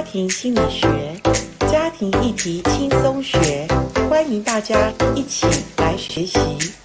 家庭心理学，家庭议题轻松学，欢迎大家一起来学习。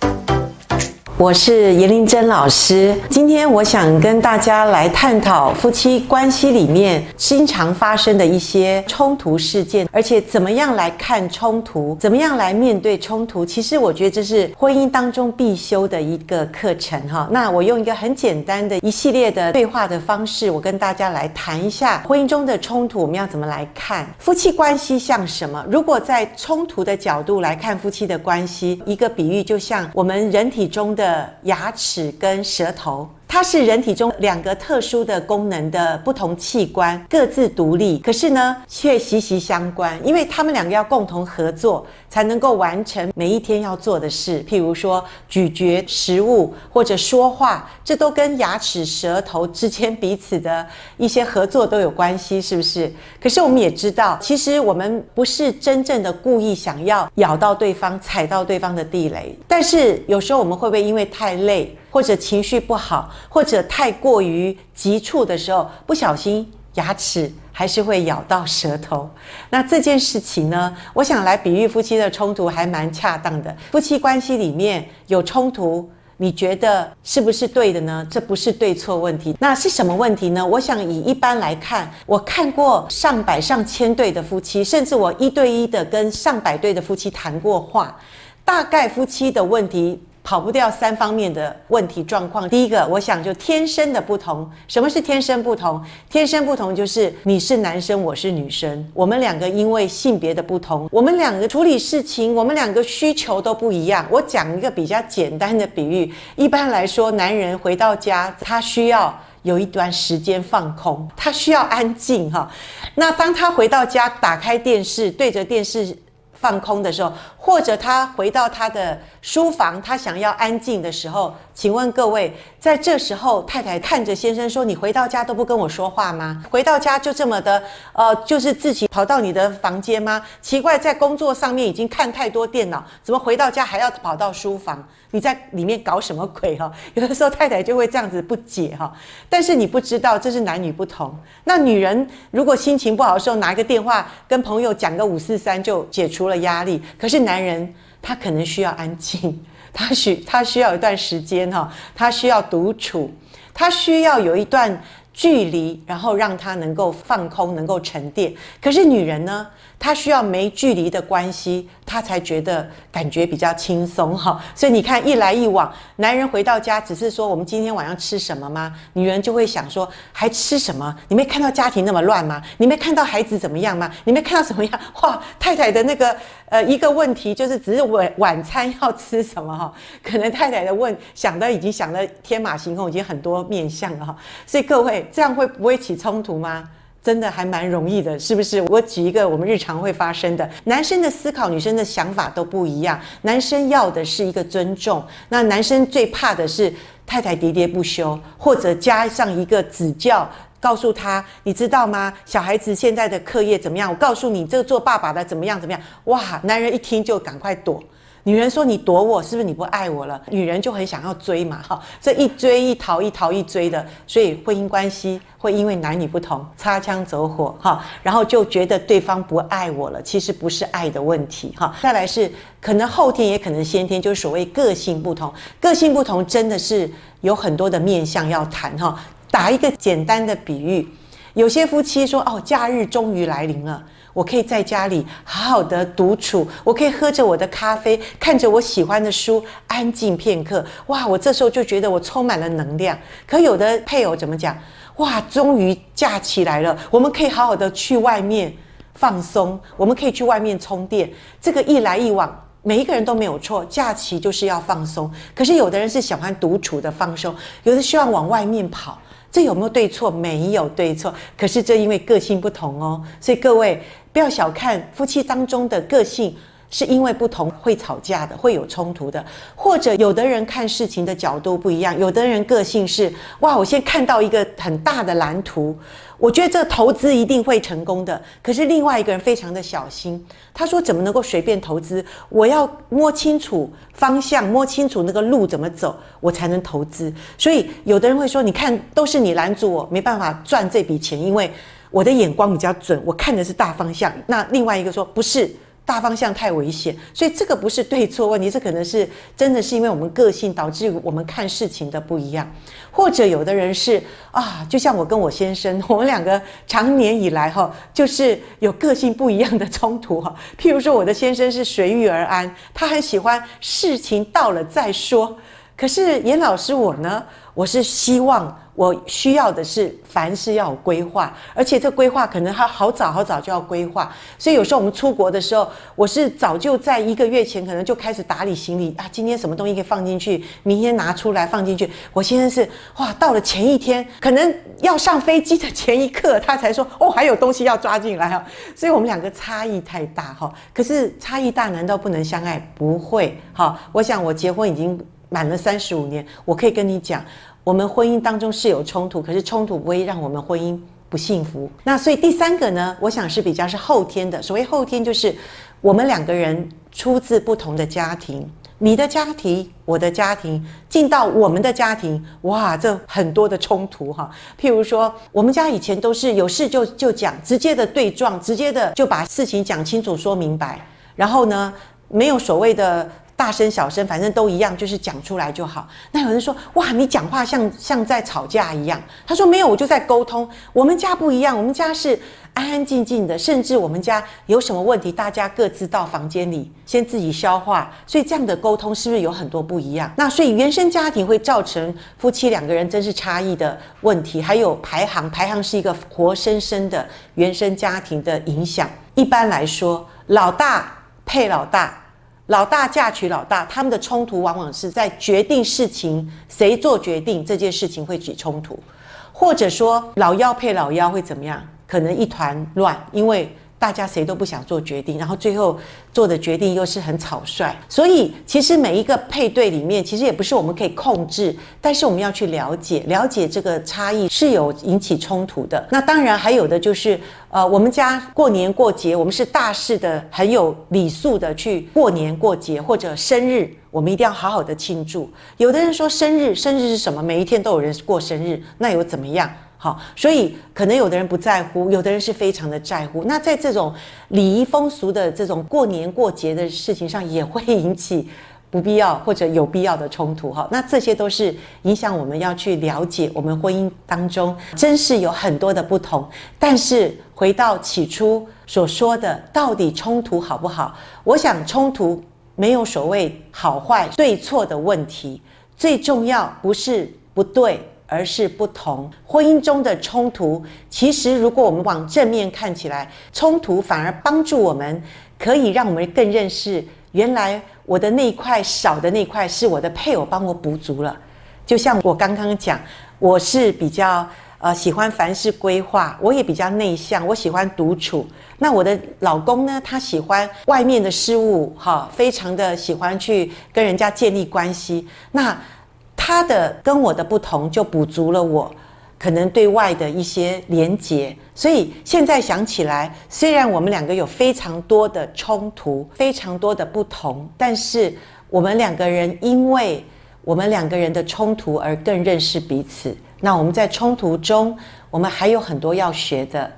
我是严玲珍老师，今天我想跟大家来探讨夫妻关系里面经常发生的一些冲突事件，而且怎么样来看冲突，怎么样来面对冲突。其实我觉得这是婚姻当中必修的一个课程哈。那我用一个很简单的一系列的对话的方式，我跟大家来谈一下婚姻中的冲突，我们要怎么来看夫妻关系像什么？如果在冲突的角度来看夫妻的关系，一个比喻就像我们人体中的。的牙齿跟舌头。它是人体中两个特殊的功能的不同器官，各自独立，可是呢却息息相关，因为它们两个要共同合作，才能够完成每一天要做的事。譬如说咀嚼食物或者说话，这都跟牙齿、舌头之间彼此的一些合作都有关系，是不是？可是我们也知道，其实我们不是真正的故意想要咬到对方、踩到对方的地雷，但是有时候我们会不会因为太累？或者情绪不好，或者太过于急促的时候，不小心牙齿还是会咬到舌头。那这件事情呢，我想来比喻夫妻的冲突还蛮恰当的。夫妻关系里面有冲突，你觉得是不是对的呢？这不是对错问题，那是什么问题呢？我想以一般来看，我看过上百上千对的夫妻，甚至我一对一的跟上百对的夫妻谈过话，大概夫妻的问题。跑不掉三方面的问题状况。第一个，我想就天生的不同。什么是天生不同？天生不同就是你是男生，我是女生，我们两个因为性别的不同，我们两个处理事情，我们两个需求都不一样。我讲一个比较简单的比喻，一般来说，男人回到家，他需要有一段时间放空，他需要安静哈。那当他回到家，打开电视，对着电视。放空的时候，或者他回到他的书房，他想要安静的时候，请问各位，在这时候，太太看着先生说：“你回到家都不跟我说话吗？回到家就这么的，呃，就是自己跑到你的房间吗？奇怪，在工作上面已经看太多电脑，怎么回到家还要跑到书房？你在里面搞什么鬼哈？有的时候太太就会这样子不解哈，但是你不知道这是男女不同。那女人如果心情不好的时候，拿一个电话跟朋友讲个五四三就解除了。压力，可是男人他可能需要安静，他需他需要一段时间哈，他需要独处，他需要有一段距离，然后让他能够放空，能够沉淀。可是女人呢？她需要没距离的关系，他才觉得感觉比较轻松哈。所以你看，一来一往，男人回到家只是说我们今天晚上吃什么吗？女人就会想说还吃什么？你没看到家庭那么乱吗？你没看到孩子怎么样吗？你没看到怎么样？哇，太太的那个呃一个问题就是只是晚晚餐要吃什么哈？可能太太的问想的已经想得天马行空，已经很多面向了哈。所以各位这样会不会起冲突吗？真的还蛮容易的，是不是？我举一个我们日常会发生的，男生的思考，女生的想法都不一样。男生要的是一个尊重，那男生最怕的是太太喋喋不休，或者加上一个指教，告诉他，你知道吗？小孩子现在的课业怎么样？我告诉你，这个做爸爸的怎么样怎么样？哇，男人一听就赶快躲。女人说：“你躲我，是不是你不爱我了？”女人就很想要追嘛，哈，这一追一逃，一逃一追的，所以婚姻关系会因为男女不同擦枪走火，哈，然后就觉得对方不爱我了，其实不是爱的问题，哈。再来是可能后天也可能先天，就是所谓个性不同，个性不同真的是有很多的面向要谈，哈。打一个简单的比喻，有些夫妻说：“哦，假日终于来临了。”我可以在家里好好的独处，我可以喝着我的咖啡，看着我喜欢的书，安静片刻。哇，我这时候就觉得我充满了能量。可有的配偶怎么讲？哇，终于假期来了，我们可以好好的去外面放松，我们可以去外面充电。这个一来一往，每一个人都没有错，假期就是要放松。可是有的人是喜欢独处的放松，有的希望往外面跑。这有没有对错？没有对错，可是这因为个性不同哦，所以各位不要小看夫妻当中的个性，是因为不同会吵架的，会有冲突的，或者有的人看事情的角度不一样，有的人个性是哇，我先看到一个很大的蓝图。我觉得这投资一定会成功的，可是另外一个人非常的小心。他说：“怎么能够随便投资？我要摸清楚方向，摸清楚那个路怎么走，我才能投资。”所以有的人会说：“你看，都是你拦住我，没办法赚这笔钱，因为我的眼光比较准，我看的是大方向。那另外一个说不是。大方向太危险，所以这个不是对错问题，这可能是真的是因为我们个性导致我们看事情的不一样，或者有的人是啊，就像我跟我先生，我们两个长年以来哈，就是有个性不一样的冲突哈。譬如说，我的先生是随遇而安，他很喜欢事情到了再说，可是严老师我呢，我是希望。我需要的是凡事要有规划，而且这规划可能他好早好早就要规划，所以有时候我们出国的时候，我是早就在一个月前可能就开始打理行李啊，今天什么东西可以放进去，明天拿出来放进去。我现在是哇，到了前一天，可能要上飞机的前一刻，他才说哦，还有东西要抓进来啊。所以我们两个差异太大哈，可是差异大难道不能相爱？不会哈。我想我结婚已经满了三十五年，我可以跟你讲。我们婚姻当中是有冲突，可是冲突不会让我们婚姻不幸福。那所以第三个呢，我想是比较是后天的。所谓后天，就是我们两个人出自不同的家庭，你的家庭，我的家庭，进到我们的家庭，哇，这很多的冲突哈。譬如说，我们家以前都是有事就就讲，直接的对撞，直接的就把事情讲清楚、说明白，然后呢，没有所谓的。大声小声，反正都一样，就是讲出来就好。那有人说：“哇，你讲话像像在吵架一样。”他说：“没有，我就在沟通。我们家不一样，我们家是安安静静的，甚至我们家有什么问题，大家各自到房间里先自己消化。所以这样的沟通是不是有很多不一样？那所以原生家庭会造成夫妻两个人真是差异的问题。还有排行，排行是一个活生生的原生家庭的影响。一般来说，老大配老大。”老大嫁娶老大，他们的冲突往往是在决定事情，谁做决定这件事情会起冲突，或者说老幺配老幺会怎么样？可能一团乱，因为。大家谁都不想做决定，然后最后做的决定又是很草率，所以其实每一个配对里面，其实也不是我们可以控制，但是我们要去了解，了解这个差异是有引起冲突的。那当然还有的就是，呃，我们家过年过节，我们是大事的，很有礼数的去过年过节或者生日，我们一定要好好的庆祝。有的人说生日，生日是什么？每一天都有人过生日，那又怎么样？好，所以可能有的人不在乎，有的人是非常的在乎。那在这种礼仪风俗的这种过年过节的事情上，也会引起不必要或者有必要的冲突。哈，那这些都是影响我们要去了解我们婚姻当中真是有很多的不同。但是回到起初所说的，到底冲突好不好？我想冲突没有所谓好坏对错的问题，最重要不是不对。而是不同。婚姻中的冲突，其实如果我们往正面看起来，冲突反而帮助我们，可以让我们更认识，原来我的那一块少的那块是我的配偶帮我补足了。就像我刚刚讲，我是比较呃喜欢凡事规划，我也比较内向，我喜欢独处。那我的老公呢，他喜欢外面的事物，哈，非常的喜欢去跟人家建立关系。那他的跟我的不同，就补足了我可能对外的一些连结。所以现在想起来，虽然我们两个有非常多的冲突，非常多的不同，但是我们两个人因为我们两个人的冲突而更认识彼此。那我们在冲突中，我们还有很多要学的。